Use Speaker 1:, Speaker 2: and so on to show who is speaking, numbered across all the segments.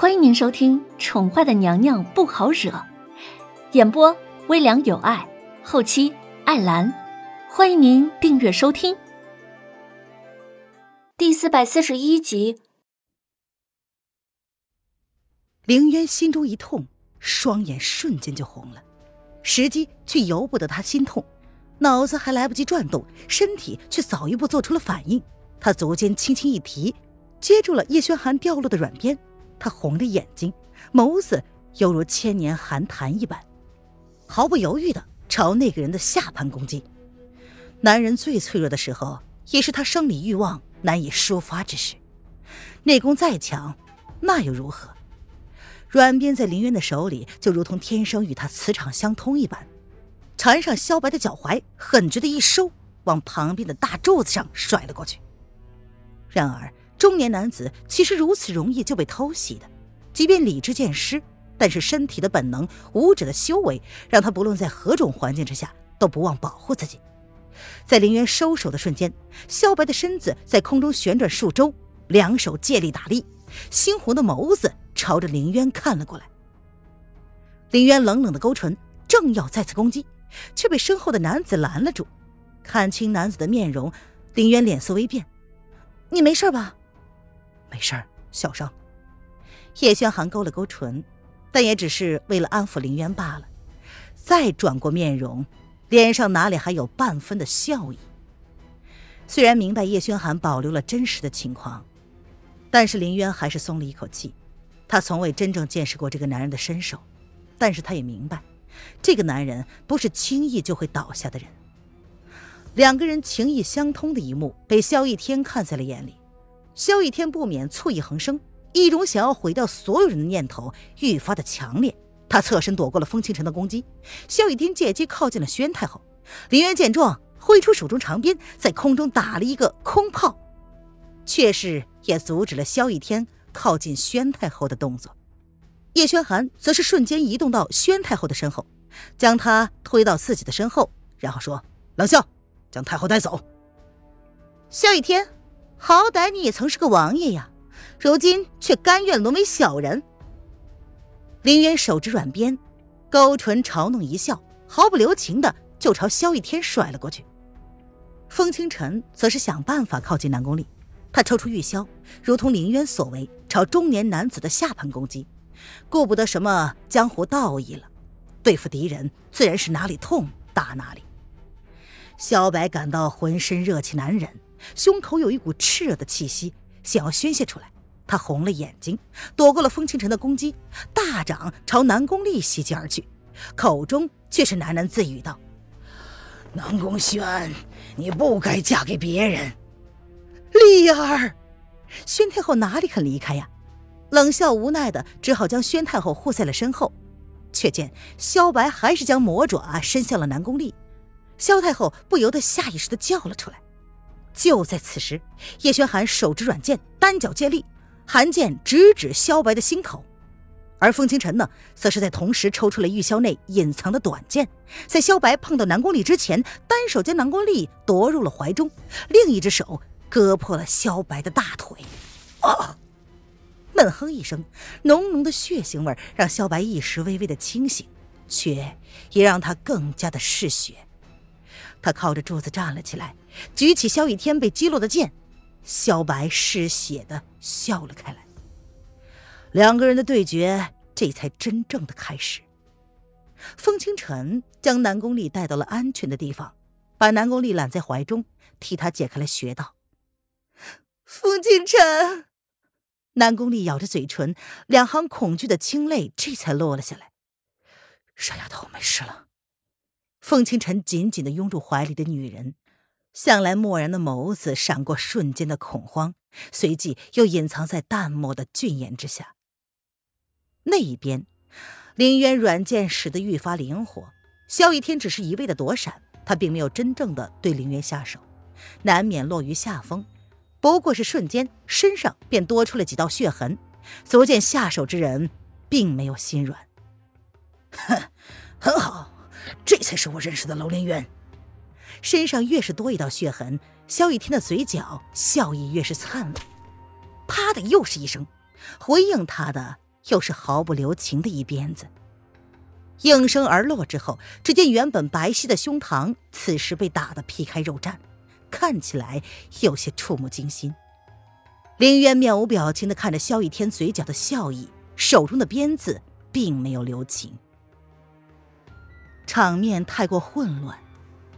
Speaker 1: 欢迎您收听《宠坏的娘娘不好惹》，演播微凉有爱，后期艾兰。欢迎您订阅收听。第四百四十一集，
Speaker 2: 凌渊心中一痛，双眼瞬间就红了，时机却由不得他心痛，脑子还来不及转动，身体却早一步做出了反应。他足尖轻轻一提，接住了叶轩寒掉落的软鞭。他红着眼睛，眸子犹如千年寒潭一般，毫不犹豫的朝那个人的下盘攻击。男人最脆弱的时候，也是他生理欲望难以抒发之时。内功再强，那又如何？软鞭在林渊的手里，就如同天生与他磁场相通一般，缠上萧白的脚踝，狠绝的一收，往旁边的大柱子上甩了过去。然而，中年男子岂是如此容易就被偷袭的？即便理智渐失，但是身体的本能、武者的修为，让他不论在何种环境之下，都不忘保护自己。在林渊收手的瞬间，萧白的身子在空中旋转数周，两手借力打力，猩红的眸子朝着林渊看了过来。林渊冷冷的勾唇，正要再次攻击，却被身后的男子拦了住。看清男子的面容，林渊脸色微变：“你没事吧？”
Speaker 3: 没事儿，小伤。
Speaker 2: 叶轩寒勾了勾唇，但也只是为了安抚林渊罢了。再转过面容，脸上哪里还有半分的笑意？虽然明白叶轩寒保留了真实的情况，但是林渊还是松了一口气。他从未真正见识过这个男人的身手，但是他也明白，这个男人不是轻易就会倒下的人。两个人情意相通的一幕，被萧逸天看在了眼里。萧逸天不免醋意横生，一种想要毁掉所有人的念头愈发的强烈。他侧身躲过了风清晨的攻击，萧逸天借机靠近了宣太后。林渊见状，挥出手中长鞭，在空中打了一个空炮，却是也阻止了萧逸天靠近宣太后的动作。叶轩寒则是瞬间移动到宣太后的身后，将她推到自己的身后，然后说：“冷笑，将太后带走。”萧逸天。好歹你也曾是个王爷呀，如今却甘愿沦为小人。林渊手执软鞭，勾唇嘲弄一笑，毫不留情的就朝萧逸天甩了过去。风清晨则是想办法靠近南宫丽，他抽出玉箫，如同林渊所为，朝中年男子的下盘攻击，顾不得什么江湖道义了，对付敌人自然是哪里痛打哪里。萧白感到浑身热气难忍。胸口有一股炽热的气息，想要宣泄出来。他红了眼睛，躲过了风清晨的攻击，大掌朝南宫丽袭击而去，口中却是喃喃自语道：“
Speaker 3: 南宫轩，你不该嫁给别人。”
Speaker 2: 丽儿，宣太后哪里肯离开呀？冷笑无奈的，只好将宣太后护在了身后。却见萧白还是将魔爪伸向了南宫丽，萧太后不由得下意识的叫了出来。就在此时，叶轩寒手执软剑，单脚借力，寒剑直指萧白的心口。而风清晨呢，则是在同时抽出了玉箫内隐藏的短剑，在萧白碰到南宫丽之前，单手将南宫丽夺入了怀中，另一只手割破了萧白的大腿。啊！闷哼一声，浓浓的血腥味让萧白一时微微的清醒，却也让他更加的嗜血。他靠着柱子站了起来，举起萧雨天被击落的剑，萧白失血的笑了开来。两个人的对决这才真正的开始。风清晨将南宫丽带到了安全的地方，把南宫丽揽在怀中，替他解开了穴道。风清晨，南宫丽咬着嘴唇，两行恐惧的清泪这才落了下来。
Speaker 3: 傻丫头，没事了。
Speaker 2: 凤清晨紧紧的拥住怀里的女人，向来漠然的眸子闪过瞬间的恐慌，随即又隐藏在淡漠的俊颜之下。那一边，林渊软剑使得愈发灵活，萧逸天只是一味的躲闪，他并没有真正的对林渊下手，难免落于下风。不过是瞬间，身上便多出了几道血痕，足见下手之人并没有心软。
Speaker 3: 哼，很好。这才是我认识的楼林渊。
Speaker 2: 身上越是多一道血痕，萧逸天的嘴角笑意越是灿烂。啪的又是一声，回应他的又是毫不留情的一鞭子。应声而落之后，只见原本白皙的胸膛，此时被打得皮开肉绽，看起来有些触目惊心。林渊面无表情的看着萧逸天嘴角的笑意，手中的鞭子并没有留情。场面太过混乱，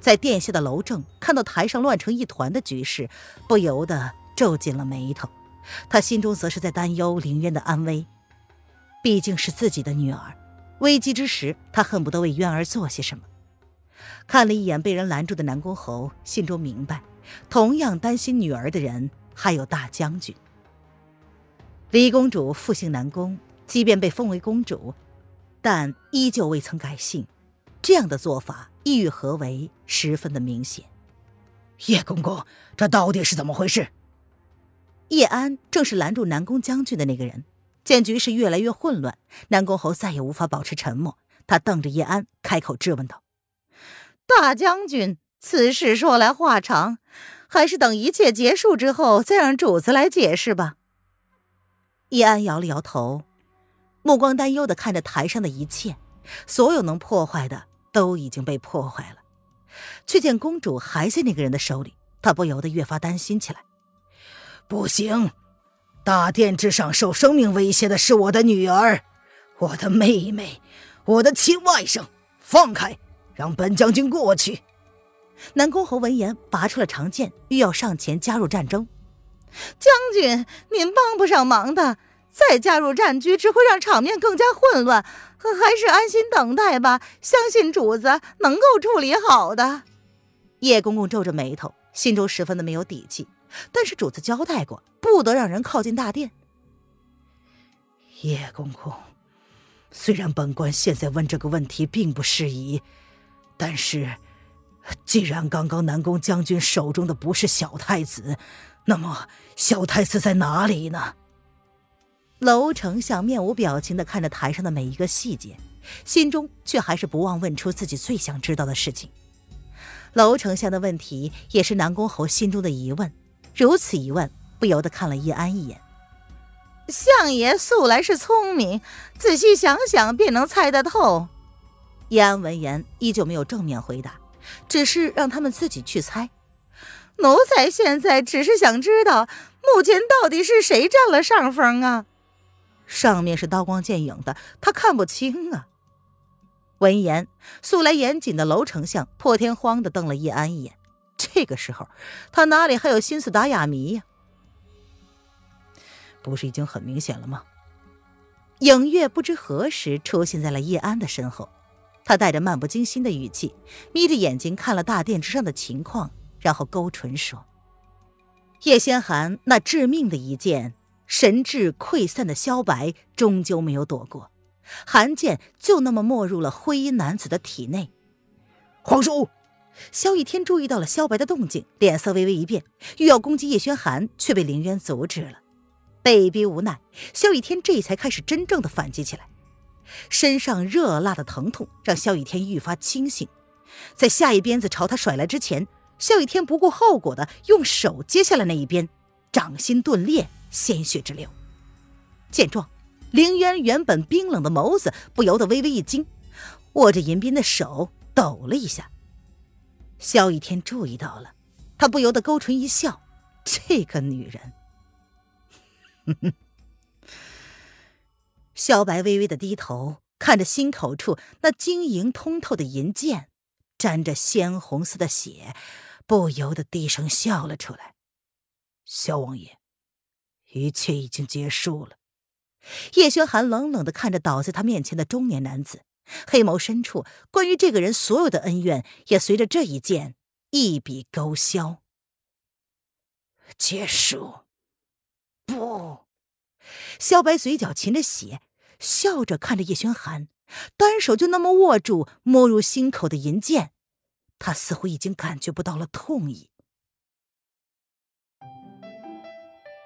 Speaker 2: 在殿下的楼正看到台上乱成一团的局势，不由得皱紧了眉头。他心中则是在担忧林渊的安危，毕竟是自己的女儿。危机之时，他恨不得为渊儿做些什么。看了一眼被人拦住的南宫侯，心中明白，同样担心女儿的人还有大将军。李公主复姓南宫，即便被封为公主，但依旧未曾改姓。这样的做法意欲何为，十分的明显。
Speaker 3: 叶公公，这到底是怎么回事？
Speaker 2: 叶安正是拦住南宫将军的那个人。见局势越来越混乱，南宫侯再也无法保持沉默。他瞪着叶安，开口质问道：“大将军，此事说来话长，还是等一切结束之后再让主子来解释吧。”叶安摇了摇头，目光担忧的看着台上的一切。所有能破坏的都已经被破坏了，却见公主还在那个人的手里，他不由得越发担心起来。
Speaker 3: 不行！大殿之上受生命威胁的是我的女儿，我的妹妹，我的亲外甥。放开，让本将军过去。
Speaker 2: 南宫侯闻言，拔出了长剑，欲要上前加入战争。将军，您帮不上忙的，再加入战局只会让场面更加混乱，还是安心等待吧。相信主子能够处理好的。叶公公皱着眉头，心中十分的没有底气。但是主子交代过，不得让人靠近大殿。
Speaker 3: 叶公公，虽然本官现在问这个问题并不适宜，但是既然刚刚南宫将军手中的不是小太子，那么小太子在哪里呢？
Speaker 2: 楼丞相面无表情的看着台上的每一个细节，心中却还是不忘问出自己最想知道的事情。楼丞相的问题也是南宫侯心中的疑问。如此一问，不由得看了叶安一眼。相爷素来是聪明，仔细想想便能猜得透。叶安闻言，依旧没有正面回答，只是让他们自己去猜。奴才现在只是想知道，目前到底是谁占了上风啊？上面是刀光剑影的，他看不清啊。闻言，素来严谨的楼丞相破天荒的瞪了叶安一眼。这个时候，他哪里还有心思打哑谜呀？不是已经很明显了吗？影月不知何时出现在了叶安的身后，他带着漫不经心的语气，眯着眼睛看了大殿之上的情况，然后勾唇说：“叶仙寒那致命的一剑，神智溃散的萧白终究没有躲过，寒剑就那么没入了灰衣男子的体内。”
Speaker 3: 皇叔。
Speaker 2: 萧逸天注意到了萧白的动静，脸色微微一变，欲要攻击叶轩寒，却被林渊阻止了。被逼无奈，萧逸天这才开始真正的反击起来。身上热辣的疼痛让萧逸天愈发清醒，在下一鞭子朝他甩来之前，萧逸天不顾后果的用手接下了那一鞭，掌心顿裂，鲜血直流。见状，凌渊原本冰冷的眸子不由得微微一惊，握着银鞭的手抖了一下。萧逸天注意到了，他不由得勾唇一笑：“这个女人。”萧白微微的低头，看着心口处那晶莹通透的银剑，沾着鲜红色的血，不由得低声笑了出来：“
Speaker 3: 萧王爷，一切已经结束了。”
Speaker 2: 叶轩寒冷冷的看着倒在他面前的中年男子。黑眸深处，关于这个人所有的恩怨，也随着这一剑一笔勾销。
Speaker 3: 结束？不！
Speaker 2: 萧白嘴角噙着血，笑着看着叶轩寒，单手就那么握住没入心口的银剑，他似乎已经感觉不到了痛意。